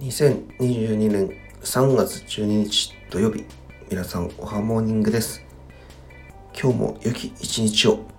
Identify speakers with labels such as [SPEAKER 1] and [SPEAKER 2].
[SPEAKER 1] 2022年3月12日土曜日皆さんおはモーニングです。今日も良き一日を。